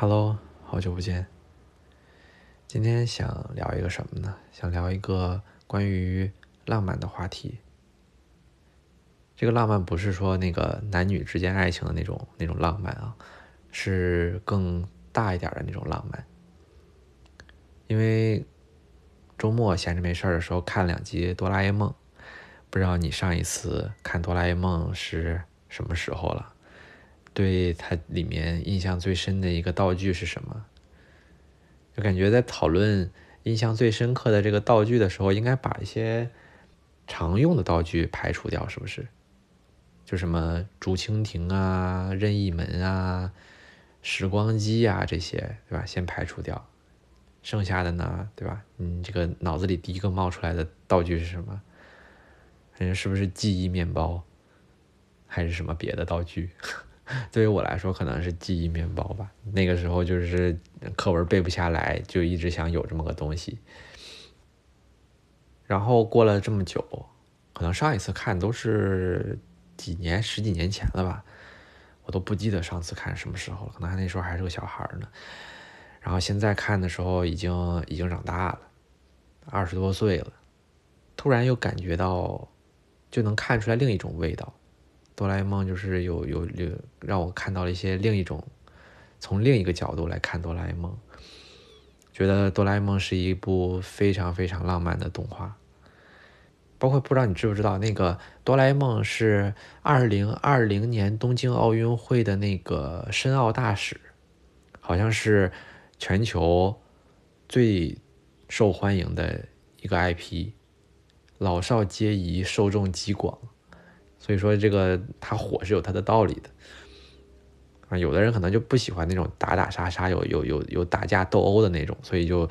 Hello，好久不见。今天想聊一个什么呢？想聊一个关于浪漫的话题。这个浪漫不是说那个男女之间爱情的那种那种浪漫啊，是更大一点的那种浪漫。因为周末闲着没事儿的时候看两集《哆啦 A 梦》，不知道你上一次看《哆啦 A 梦》是什么时候了？对它里面印象最深的一个道具是什么？就感觉在讨论印象最深刻的这个道具的时候，应该把一些常用的道具排除掉，是不是？就什么竹蜻蜓啊、任意门啊、时光机啊这些，对吧？先排除掉。剩下的呢，对吧？你这个脑子里第一个冒出来的道具是什么？嗯，是不是记忆面包，还是什么别的道具？对于我来说，可能是记忆面包吧。那个时候就是课文背不下来，就一直想有这么个东西。然后过了这么久，可能上一次看都是几年、十几年前了吧，我都不记得上次看什么时候了。可能那时候还是个小孩呢。然后现在看的时候，已经已经长大了，二十多岁了，突然又感觉到，就能看出来另一种味道。哆啦 A 梦就是有有有让我看到了一些另一种，从另一个角度来看哆啦 A 梦，觉得哆啦 A 梦是一部非常非常浪漫的动画。包括不知道你知不知道，那个哆啦 A 梦是二零二零年东京奥运会的那个申奥大使，好像是全球最受欢迎的一个 IP，老少皆宜，受众极广。所以说这个它火是有它的道理的啊，有的人可能就不喜欢那种打打杀杀、有有有有打架斗殴的那种，所以就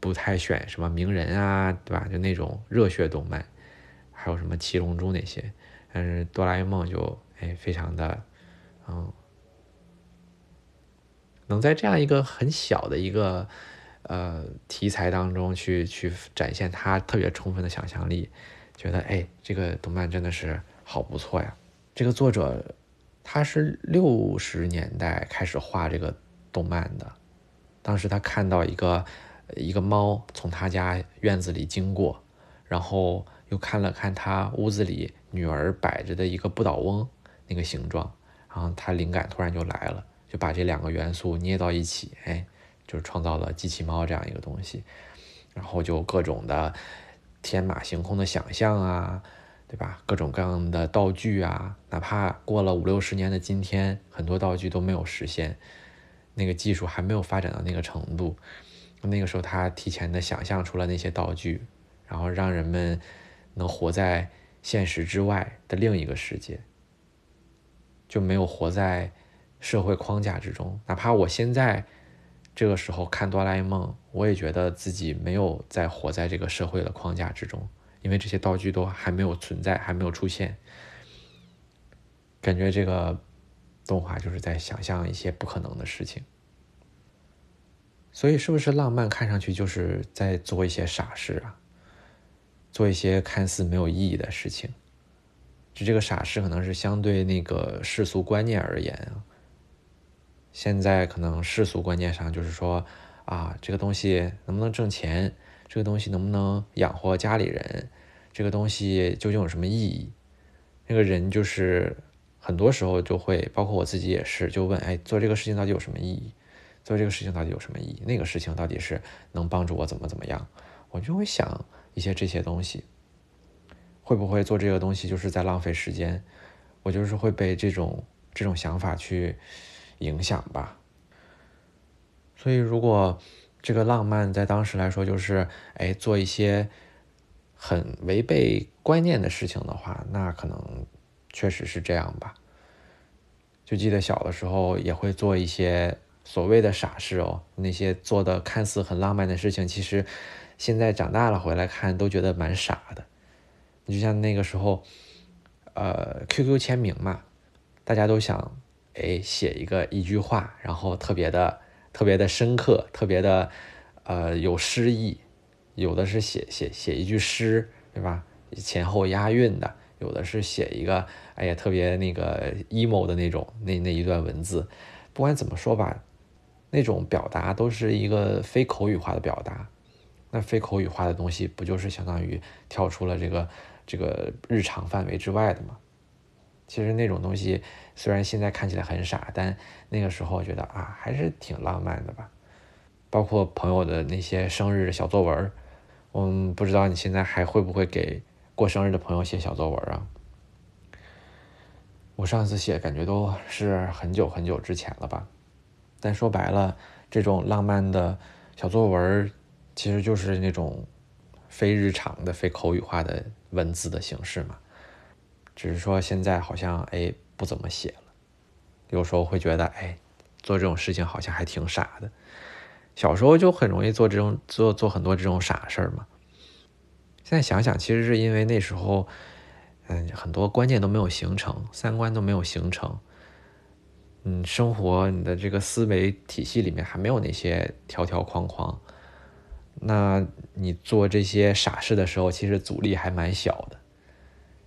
不太选什么名人啊，对吧？就那种热血动漫，还有什么七龙珠那些。但是哆啦 A 梦就哎非常的嗯，能在这样一个很小的一个呃题材当中去去展现它特别充分的想象力，觉得哎这个动漫真的是。好不错呀，这个作者他是六十年代开始画这个动漫的。当时他看到一个一个猫从他家院子里经过，然后又看了看他屋子里女儿摆着的一个不倒翁那个形状，然后他灵感突然就来了，就把这两个元素捏到一起，哎，就创造了机器猫这样一个东西。然后就各种的天马行空的想象啊。对吧？各种各样的道具啊，哪怕过了五六十年的今天，很多道具都没有实现，那个技术还没有发展到那个程度。那个时候，他提前的想象出了那些道具，然后让人们能活在现实之外的另一个世界，就没有活在社会框架之中。哪怕我现在这个时候看哆啦 A 梦，我也觉得自己没有在活在这个社会的框架之中。因为这些道具都还没有存在，还没有出现，感觉这个动画就是在想象一些不可能的事情。所以，是不是浪漫看上去就是在做一些傻事啊？做一些看似没有意义的事情？就这个傻事，可能是相对那个世俗观念而言啊。现在可能世俗观念上就是说啊，这个东西能不能挣钱？这个东西能不能养活家里人？这个东西究竟有什么意义？那个人就是很多时候就会，包括我自己也是，就问：哎，做这个事情到底有什么意义？做这个事情到底有什么意义？那个事情到底是能帮助我怎么怎么样？我就会想一些这些东西，会不会做这个东西就是在浪费时间？我就是会被这种这种想法去影响吧。所以如果。这个浪漫在当时来说，就是哎，做一些很违背观念的事情的话，那可能确实是这样吧。就记得小的时候也会做一些所谓的傻事哦，那些做的看似很浪漫的事情，其实现在长大了回来看都觉得蛮傻的。你就像那个时候，呃，QQ 签名嘛，大家都想哎写一个一句话，然后特别的。特别的深刻，特别的，呃，有诗意，有的是写写写一句诗，对吧？前后押韵的，有的是写一个，哎呀，特别那个 emo 的那种那那一段文字。不管怎么说吧，那种表达都是一个非口语化的表达。那非口语化的东西，不就是相当于跳出了这个这个日常范围之外的吗？其实那种东西虽然现在看起来很傻，但那个时候觉得啊，还是挺浪漫的吧。包括朋友的那些生日小作文，嗯，不知道你现在还会不会给过生日的朋友写小作文啊？我上次写感觉都是很久很久之前了吧。但说白了，这种浪漫的小作文。其实就是那种非日常的、非口语化的文字的形式嘛，只是说现在好像哎不怎么写了，有时候会觉得哎做这种事情好像还挺傻的，小时候就很容易做这种做做很多这种傻事儿嘛。现在想想，其实是因为那时候嗯很多观念都没有形成，三观都没有形成，嗯，生活你的这个思维体系里面还没有那些条条框框。那你做这些傻事的时候，其实阻力还蛮小的。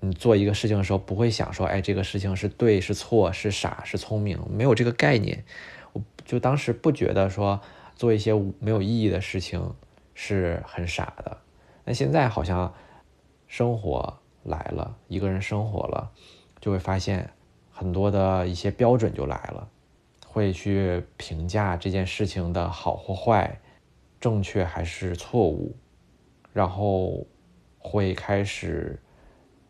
你做一个事情的时候，不会想说，哎，这个事情是对是错，是傻是聪明，没有这个概念。我就当时不觉得说做一些没有意义的事情是很傻的。那现在好像生活来了，一个人生活了，就会发现很多的一些标准就来了，会去评价这件事情的好或坏。正确还是错误，然后会开始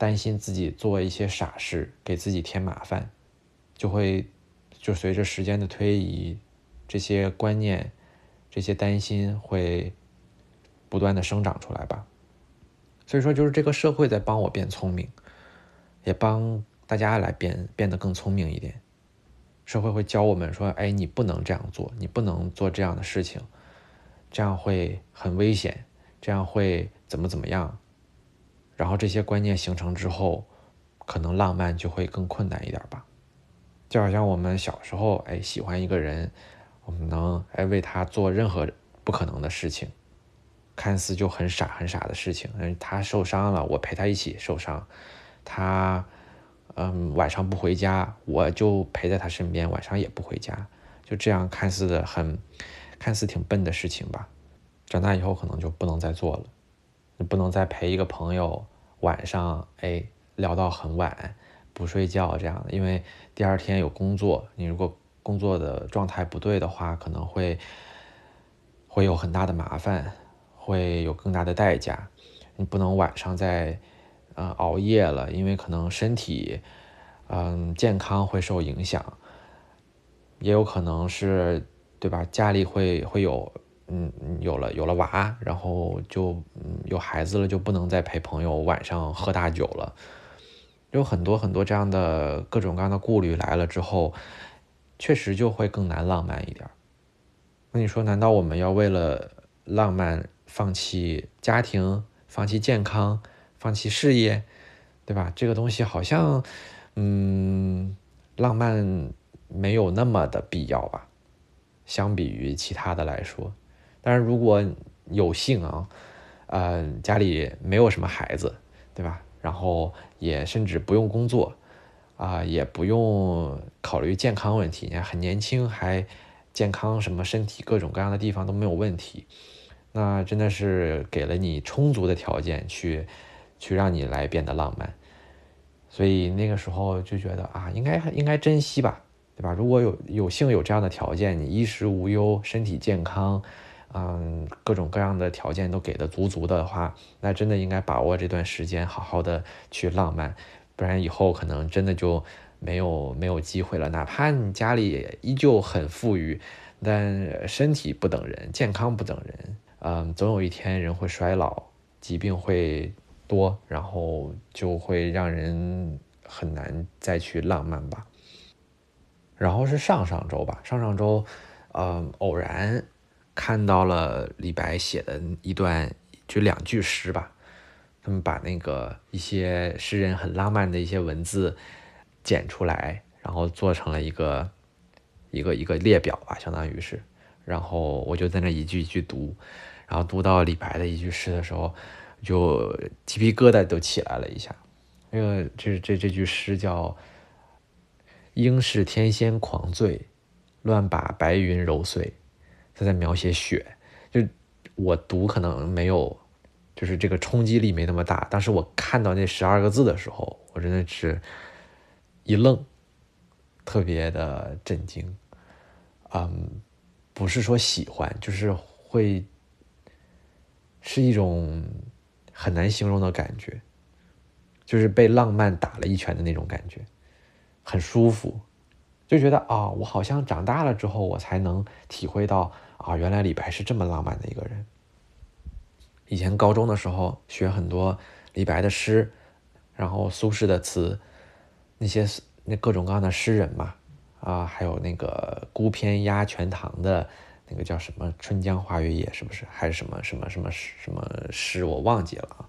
担心自己做一些傻事，给自己添麻烦，就会就随着时间的推移，这些观念、这些担心会不断的生长出来吧。所以说，就是这个社会在帮我变聪明，也帮大家来变变得更聪明一点。社会会教我们说：“哎，你不能这样做，你不能做这样的事情。”这样会很危险，这样会怎么怎么样？然后这些观念形成之后，可能浪漫就会更困难一点吧。就好像我们小时候，哎，喜欢一个人，我们能哎为他做任何不可能的事情，看似就很傻很傻的事情。嗯，他受伤了，我陪他一起受伤；他嗯晚上不回家，我就陪在他身边，晚上也不回家。就这样看似的很。看似挺笨的事情吧，长大以后可能就不能再做了。你不能再陪一个朋友晚上哎聊到很晚不睡觉这样的，因为第二天有工作，你如果工作的状态不对的话，可能会会有很大的麻烦，会有更大的代价。你不能晚上再呃熬夜了，因为可能身体嗯健康会受影响，也有可能是。对吧？家里会会有，嗯，有了有了娃，然后就嗯有孩子了，就不能再陪朋友晚上喝大酒了。有很多很多这样的各种各样的顾虑来了之后，确实就会更难浪漫一点。那你说，难道我们要为了浪漫放弃家庭、放弃健康、放弃事业，对吧？这个东西好像，嗯，浪漫没有那么的必要吧？相比于其他的来说，但是如果有幸啊，呃，家里没有什么孩子，对吧？然后也甚至不用工作，啊，也不用考虑健康问题，你看很年轻，还健康，什么身体各种各样的地方都没有问题，那真的是给了你充足的条件去，去让你来变得浪漫，所以那个时候就觉得啊，应该应该珍惜吧。对吧？如果有有幸有这样的条件，你衣食无忧，身体健康，嗯，各种各样的条件都给的足足的话，那真的应该把握这段时间，好好的去浪漫，不然以后可能真的就没有没有机会了。哪怕你家里依旧很富裕，但身体不等人，健康不等人，嗯，总有一天人会衰老，疾病会多，然后就会让人很难再去浪漫吧。然后是上上周吧，上上周，嗯，偶然看到了李白写的一段，就两句诗吧。他们把那个一些诗人很浪漫的一些文字剪出来，然后做成了一个一个一个列表吧，相当于是。然后我就在那一句一句读，然后读到李白的一句诗的时候，就鸡皮疙瘩都起来了一下。那个这这这句诗叫。应是天仙狂醉，乱把白云揉碎。他在描写雪，就我读可能没有，就是这个冲击力没那么大。当时我看到那十二个字的时候，我真的是一愣，特别的震惊。嗯，不是说喜欢，就是会是一种很难形容的感觉，就是被浪漫打了一拳的那种感觉，很舒服。就觉得啊，我好像长大了之后，我才能体会到啊，原来李白是这么浪漫的一个人。以前高中的时候学很多李白的诗，然后苏轼的词，那些那各种各样的诗人嘛，啊，还有那个孤篇压全唐的那个叫什么《春江花月夜》，是不是？还是什么什么什么什么诗？我忘记了啊。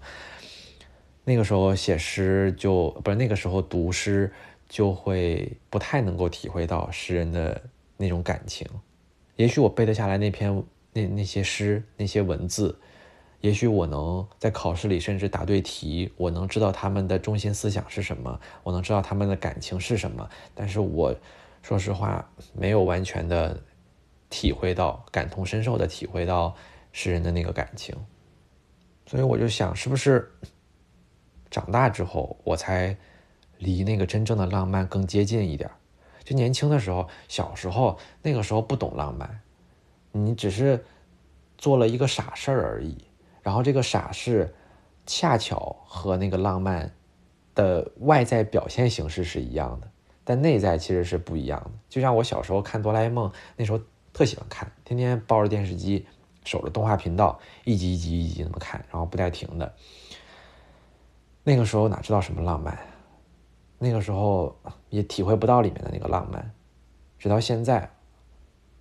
那个时候写诗就不是那个时候读诗。就会不太能够体会到诗人的那种感情。也许我背得下来那篇那那些诗那些文字，也许我能在考试里甚至答对题，我能知道他们的中心思想是什么，我能知道他们的感情是什么。但是我说实话，没有完全的体会到感同身受的体会到诗人的那个感情。所以我就想，是不是长大之后我才。离那个真正的浪漫更接近一点就年轻的时候，小时候那个时候不懂浪漫，你只是做了一个傻事儿而已。然后这个傻事，恰巧和那个浪漫的外在表现形式是一样的，但内在其实是不一样的。就像我小时候看哆啦 A 梦，那时候特喜欢看，天天抱着电视机，守着动画频道，一集一集一集那么看，然后不带停的。那个时候哪知道什么浪漫？那个时候也体会不到里面的那个浪漫，直到现在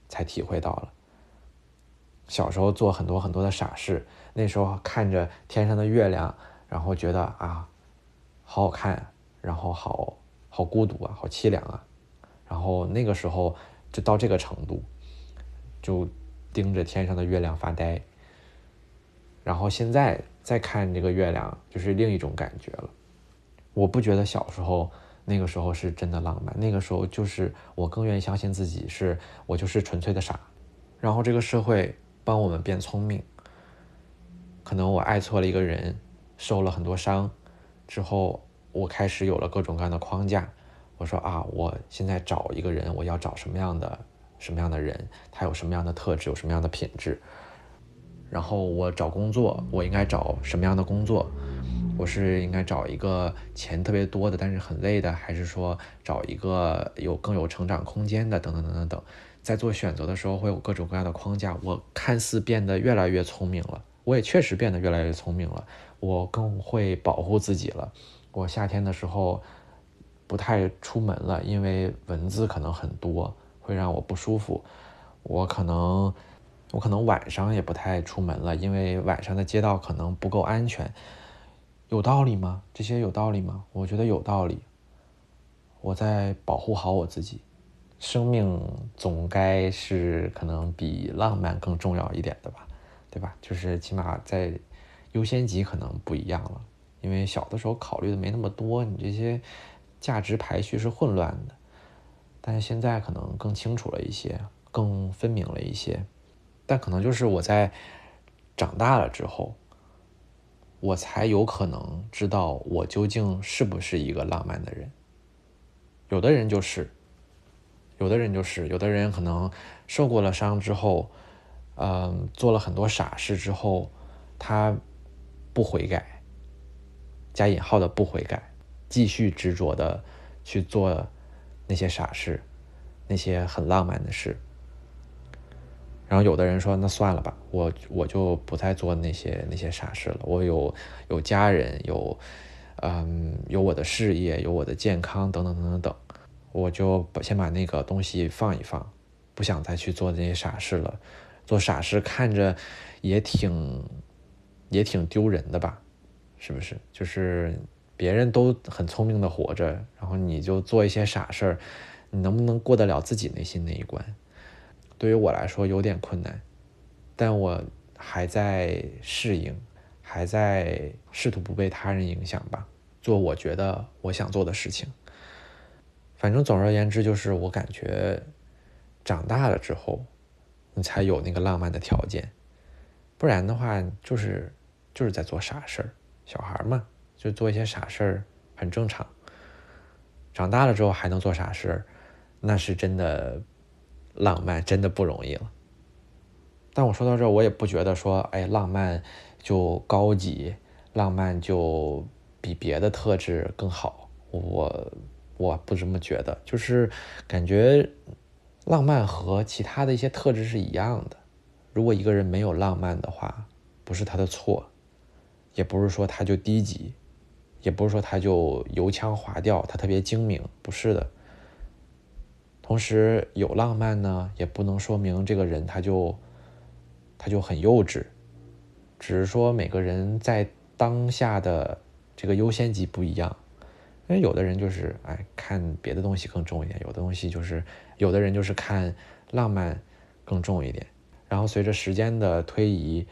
才体会到了。小时候做很多很多的傻事，那时候看着天上的月亮，然后觉得啊，好好看，然后好好孤独啊，好凄凉啊，然后那个时候就到这个程度，就盯着天上的月亮发呆。然后现在再看这个月亮，就是另一种感觉了。我不觉得小时候那个时候是真的浪漫，那个时候就是我更愿意相信自己是我就是纯粹的傻，然后这个社会帮我们变聪明。可能我爱错了一个人，受了很多伤，之后我开始有了各种各样的框架。我说啊，我现在找一个人，我要找什么样的什么样的人，他有什么样的特质，有什么样的品质。然后我找工作，我应该找什么样的工作？我是应该找一个钱特别多的，但是很累的，还是说找一个有更有成长空间的？等等等等等，在做选择的时候会有各种各样的框架。我看似变得越来越聪明了，我也确实变得越来越聪明了。我更会保护自己了。我夏天的时候不太出门了，因为蚊子可能很多，会让我不舒服。我可能我可能晚上也不太出门了，因为晚上的街道可能不够安全。有道理吗？这些有道理吗？我觉得有道理。我在保护好我自己，生命总该是可能比浪漫更重要一点的吧，对吧？就是起码在优先级可能不一样了，因为小的时候考虑的没那么多，你这些价值排序是混乱的，但是现在可能更清楚了一些，更分明了一些，但可能就是我在长大了之后。我才有可能知道我究竟是不是一个浪漫的人。有的人就是，有的人就是，有的人可能受过了伤之后，嗯，做了很多傻事之后，他不悔改，加引号的不悔改，继续执着的去做那些傻事，那些很浪漫的事。然后有的人说：“那算了吧，我我就不再做那些那些傻事了。我有有家人，有嗯有我的事业，有我的健康，等等等等等，我就先把那个东西放一放，不想再去做那些傻事了。做傻事看着也挺也挺丢人的吧？是不是？就是别人都很聪明的活着，然后你就做一些傻事儿，你能不能过得了自己内心那一关？”对于我来说有点困难，但我还在适应，还在试图不被他人影响吧，做我觉得我想做的事情。反正总而言之，就是我感觉长大了之后，你才有那个浪漫的条件。不然的话，就是就是在做傻事儿。小孩嘛，就做一些傻事儿，很正常。长大了之后还能做傻事儿，那是真的浪漫，真的不容易了。但我说到这儿，我也不觉得说，哎，浪漫就高级，浪漫就比别的特质更好。我我不这么觉得，就是感觉浪漫和其他的一些特质是一样的。如果一个人没有浪漫的话，不是他的错，也不是说他就低级，也不是说他就油腔滑调，他特别精明，不是的。同时有浪漫呢，也不能说明这个人他就。他就很幼稚，只是说每个人在当下的这个优先级不一样，因为有的人就是哎看别的东西更重一点，有的东西就是有的人就是看浪漫更重一点。然后随着时间的推移，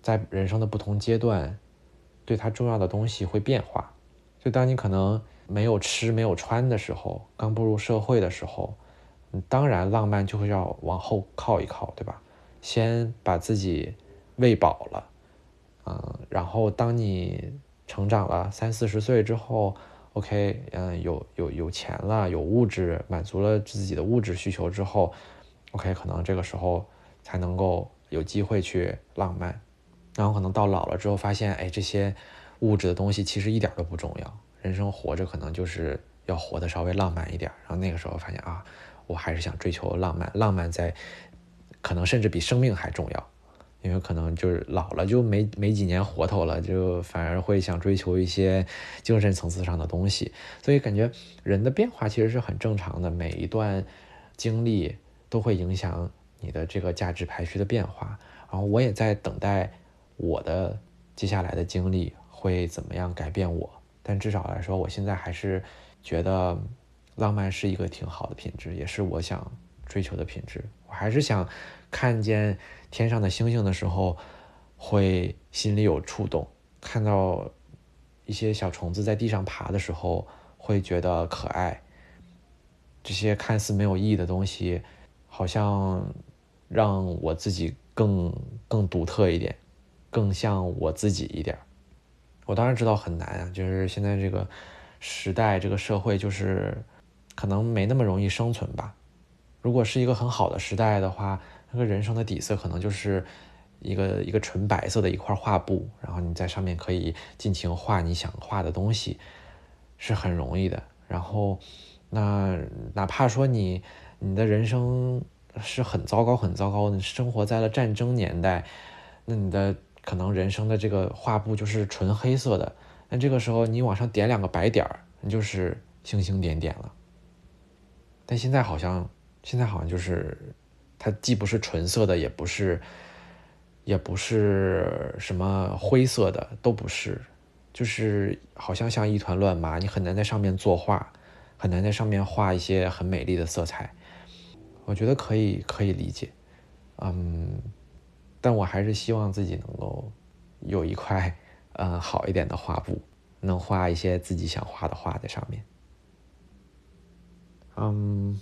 在人生的不同阶段，对他重要的东西会变化。就当你可能没有吃没有穿的时候，刚步入社会的时候，当然浪漫就会要往后靠一靠，对吧？先把自己喂饱了，嗯，然后当你成长了三四十岁之后，OK，嗯，有有有钱了，有物质满足了自己的物质需求之后，OK，可能这个时候才能够有机会去浪漫，然后可能到老了之后发现，哎，这些物质的东西其实一点都不重要，人生活着可能就是要活得稍微浪漫一点，然后那个时候发现啊，我还是想追求浪漫，浪漫在。可能甚至比生命还重要，因为可能就是老了就没没几年活头了，就反而会想追求一些精神层次上的东西。所以感觉人的变化其实是很正常的，每一段经历都会影响你的这个价值排序的变化。然后我也在等待我的接下来的经历会怎么样改变我，但至少来说，我现在还是觉得浪漫是一个挺好的品质，也是我想追求的品质。我还是想。看见天上的星星的时候，会心里有触动；看到一些小虫子在地上爬的时候，会觉得可爱。这些看似没有意义的东西，好像让我自己更更独特一点，更像我自己一点。我当然知道很难啊，就是现在这个时代，这个社会，就是可能没那么容易生存吧。如果是一个很好的时代的话。那个人生的底色可能就是一个一个纯白色的一块画布，然后你在上面可以尽情画你想画的东西，是很容易的。然后，那哪怕说你你的人生是很糟糕很糟糕，你生活在了战争年代，那你的可能人生的这个画布就是纯黑色的。那这个时候你往上点两个白点儿，你就是星星点点了。但现在好像现在好像就是。它既不是纯色的，也不是，也不是什么灰色的，都不是，就是好像像一团乱麻，你很难在上面作画，很难在上面画一些很美丽的色彩。我觉得可以，可以理解，嗯，但我还是希望自己能够有一块，嗯，好一点的画布，能画一些自己想画的画在上面，嗯。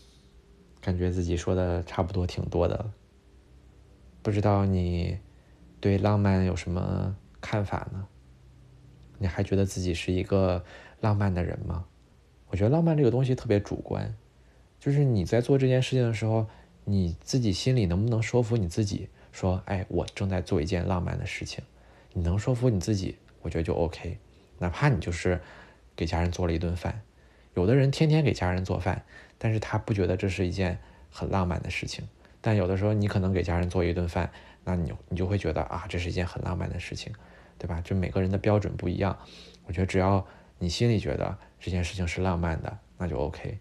感觉自己说的差不多挺多的，不知道你对浪漫有什么看法呢？你还觉得自己是一个浪漫的人吗？我觉得浪漫这个东西特别主观，就是你在做这件事情的时候，你自己心里能不能说服你自己，说，哎，我正在做一件浪漫的事情，你能说服你自己，我觉得就 OK。哪怕你就是给家人做了一顿饭，有的人天天给家人做饭。但是他不觉得这是一件很浪漫的事情，但有的时候你可能给家人做一顿饭，那你你就会觉得啊，这是一件很浪漫的事情，对吧？就每个人的标准不一样，我觉得只要你心里觉得这件事情是浪漫的，那就 OK。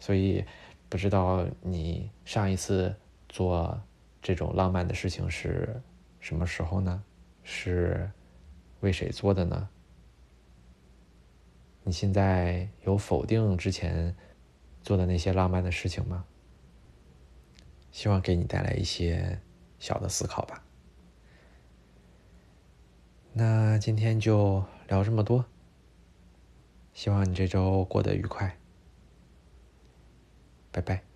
所以不知道你上一次做这种浪漫的事情是什么时候呢？是为谁做的呢？你现在有否定之前？做的那些浪漫的事情吗？希望给你带来一些小的思考吧。那今天就聊这么多，希望你这周过得愉快，拜拜。